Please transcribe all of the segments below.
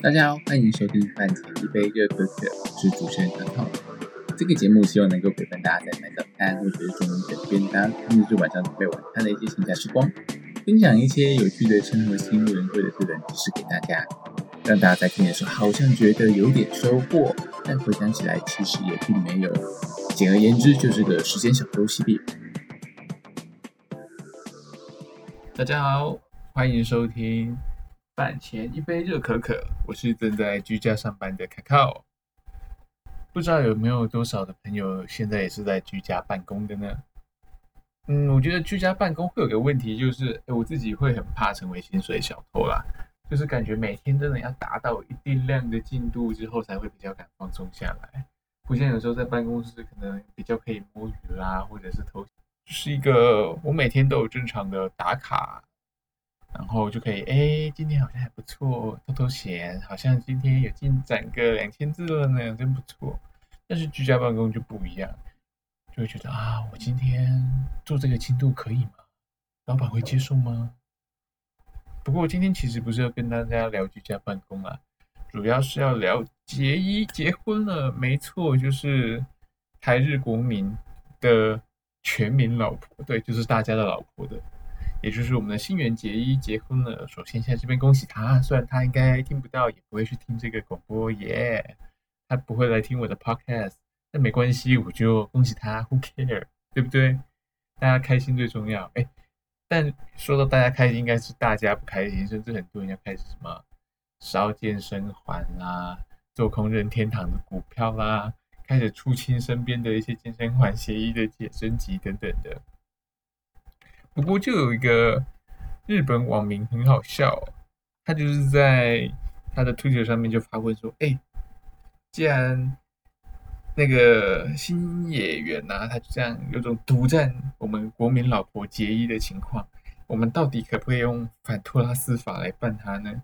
大家好，欢迎收听饭前一杯热可可，我是主持人唐浩。这个节目希望能够陪伴大家在买早餐或者是中午等便当，甚至是晚上准备晚餐的一些闲暇时光，分享一些有趣的生活新闻或者是冷知识给大家，让大家在听的时候好像觉得有点收获，但回想起来其实也并没有。简而言之，就是个时间小偷系列。大家好，欢迎收听饭前一杯热可可，我是正在居家上班的卡卡。不知道有没有多少的朋友现在也是在居家办公的呢？嗯，我觉得居家办公会有个问题，就是我自己会很怕成为薪水小偷啦，就是感觉每天真的要达到一定量的进度之后，才会比较敢放松下来。不像有时候在办公室可能比较可以摸鱼啦，或者是偷，是一个我每天都有正常的打卡。然后就可以，哎，今天好像还不错，偷偷闲，好像今天有进展个两千字了呢，真不错。但是居家办公就不一样，就会觉得啊，我今天做这个进度可以吗？老板会接受吗？不过今天其实不是要跟大家聊居家办公啊，主要是要聊结衣结婚了，没错，就是台日国民的全民老婆，对，就是大家的老婆的。也就是我们的新垣结衣结婚了，首先在这边恭喜他。虽然他应该听不到，也不会去听这个广播耶，他不会来听我的 podcast，但没关系，我就恭喜他，Who care，对不对？大家开心最重要。哎，但说到大家开心，应该是大家不开心，甚至很多人要开始什么烧健身环啦，做空任天堂的股票啦，开始出清身边的一些健身环协议的解升级等等的。不过就有一个日本网民很好笑，他就是在他的推特上面就发问说：“哎，既然那个新演员呐，他就这样有种独占我们国民老婆结衣的情况，我们到底可不可以用反托拉斯法来办他呢？”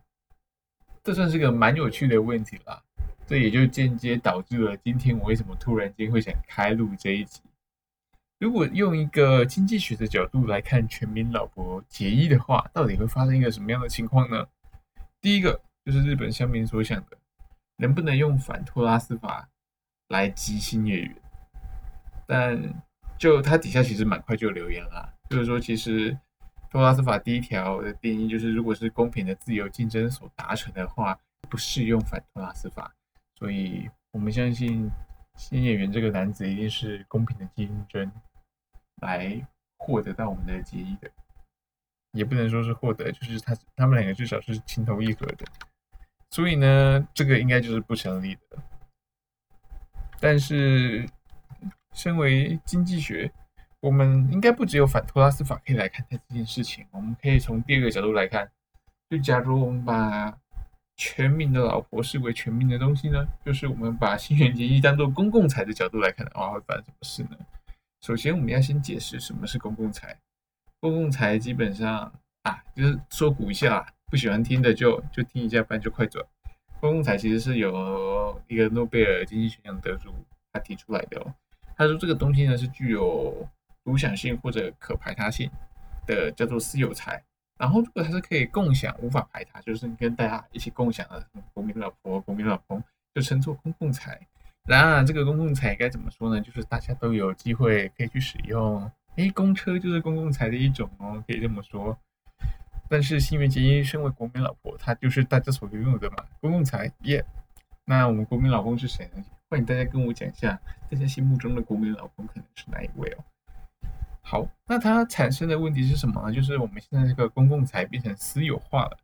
这算是个蛮有趣的问题啦。这也就间接导致了今天我为什么突然间会想开录这一集。如果用一个经济学的角度来看全民老婆结衣的话，到底会发生一个什么样的情况呢？第一个就是日本乡民所想的，能不能用反托拉斯法来激新演员？但就他底下其实蛮快就留言了，就是说其实托拉斯法第一条的定义就是，如果是公平的自由竞争所达成的话，不适用反托拉斯法。所以我们相信。新演员这个男子一定是公平的竞争来获得到我们的结义的，也不能说是获得，就是他他们两个至少是情投意合的，所以呢，这个应该就是不成立的。但是，身为经济学，我们应该不只有反托拉斯法可以来看待这件事情，我们可以从第二个角度来看，就假如我们把。全民的老婆视为全民的东西呢？就是我们把新垣结衣当做公共财的角度来看的话，会发生什么事呢？首先，我们要先解释什么是公共财。公共财基本上啊，就是说古一下，不喜欢听的就就听一下，不然就快转。公共财其实是有一个诺贝尔经济学奖得主他提出来的哦。他说这个东西呢是具有独享性或者可排他性的，叫做私有财。然后，如果它是可以共享、无法排他，就是跟大家一起共享的国民老婆、国民老公，就称作公共财。然而，这个公共财该怎么说呢？就是大家都有机会可以去使用。哎，公车就是公共财的一种哦，可以这么说。但是，新垣结衣身为国民老婆，她就是大家所拥有的嘛，公共财耶。那我们国民老公是谁呢？欢迎大家跟我讲一下，大家心目中的国民老公可能是哪一位哦？好，那它产生的问题是什么呢？就是我们现在这个公共财变成私有化了。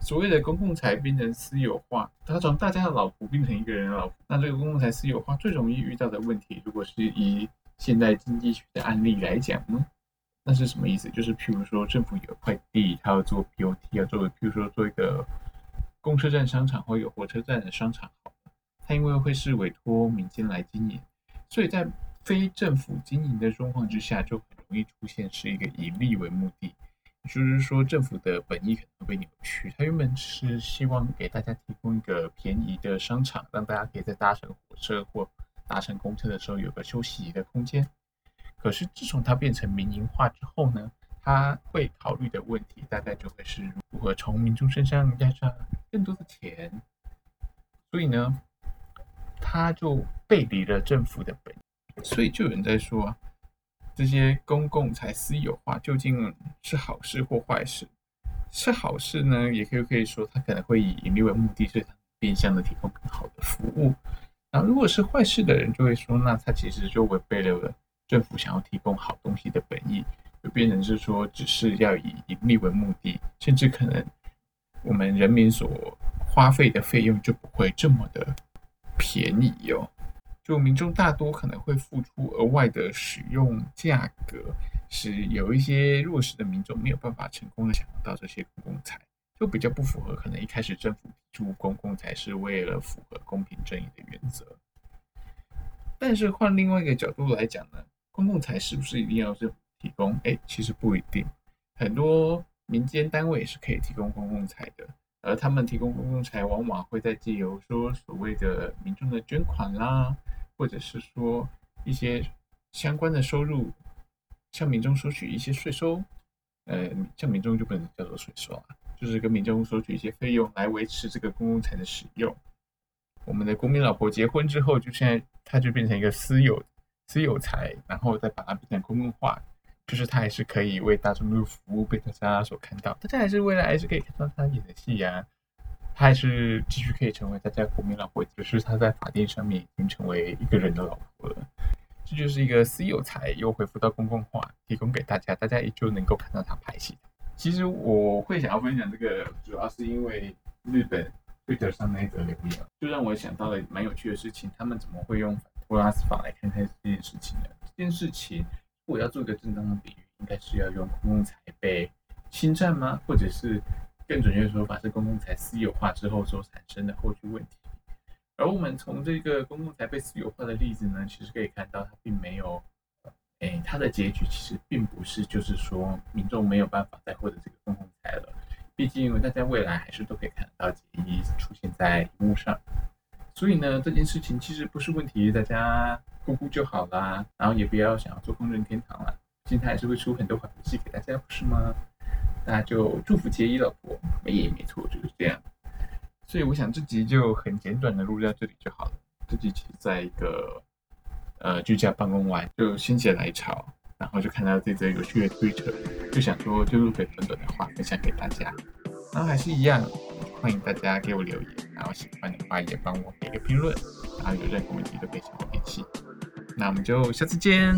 所谓的公共财变成私有化，它从大家的老婆变成一个人的老婆。那这个公共财私有化最容易遇到的问题，如果是以现代经济学的案例来讲呢，那是什么意思？就是譬如说政府有块地，它要做 BOT，要做，譬如说做一个公车站商场或有火车站的商场，好，它因为会是委托民间来经营，所以在非政府经营的状况之下，就很容易出现是一个以利为目的，就是说政府的本意可能被扭曲。他原本是希望给大家提供一个便宜的商场，让大家可以在搭乘火车或搭乘公车的时候有个休息的空间。可是自从它变成民营化之后呢，他会考虑的问题大概就会是如何从民众身上压榨更多的钱，所以呢，他就背离了政府的本意，所以就有人在说，这些公共财私有化究竟是好事或坏事？是好事呢，也可以可以说它可能会以盈利为目的，所以它变相的提供更好的服务。然后如果是坏事的人，就会说，那它其实就违背了政府想要提供好东西的本意，就变成是说，只是要以盈利为目的，甚至可能我们人民所花费的费用就不会这么的便宜哟。就民众大多可能会付出额外的使用价格。使有一些弱势的民众没有办法成功的享用到这些公共财，就比较不符合可能一开始政府提出公共财是为了符合公平正义的原则。但是换另外一个角度来讲呢，公共财是不是一定要政府提供？哎，其实不一定，很多民间单位是可以提供公共财的，而他们提供公共财往往会在借由说所谓的民众的捐款啦，或者是说一些相关的收入。向民众收取一些税收，呃，向民众就不能叫做税收啊，就是跟民众收取一些费用来维持这个公共财的使用。我们的国民老婆结婚之后，就现在他就变成一个私有私有财，然后再把它变成公共化，就是他还是可以为大众的服务，被大家所看到。大家还是未来还是可以看到他演的戏呀，他还是继续可以成为大家国民老婆，只是他在法定上面已经成为一个人的老婆了。这就是一个私有财又恢复到公共化，提供给大家，大家也就能够看到他拍戏。其实我会想要分享这个，主要是因为日本 Twitter 上那一则留言，就让我想到了蛮有趣的事情。他们怎么会用托拉斯法来看待这件事情呢？这件事情，如果要做一个正当的比喻，应该是要用公共财被侵占吗？或者是更准确的说法是公共财私有化之后所产生的后续问题？而我们从这个公共财被私有化的例子呢，其实可以看到，它并没有，哎，它的结局其实并不是就是说民众没有办法再获得这个公共财了。毕竟大家未来还是都可以看得到解一出现在荧幕上，所以呢，这件事情其实不是问题，大家顾顾就好啦。然后也不要想要做公认天堂了，毕竟它还是会出很多好游戏给大家，不是吗？那就祝福杰伊老婆，没没错，就是这样。所以我想这集就很简短的录到这里就好了。这集其实在一个呃居家办公完，就心血来潮，然后就看到这则有趣的推特，就想说就录个短短的话分享给大家。然后还是一样，欢迎大家给我留言，然后喜欢的话也帮我给个评论，然后有任何问题都可以向我联系。那我们就下次见。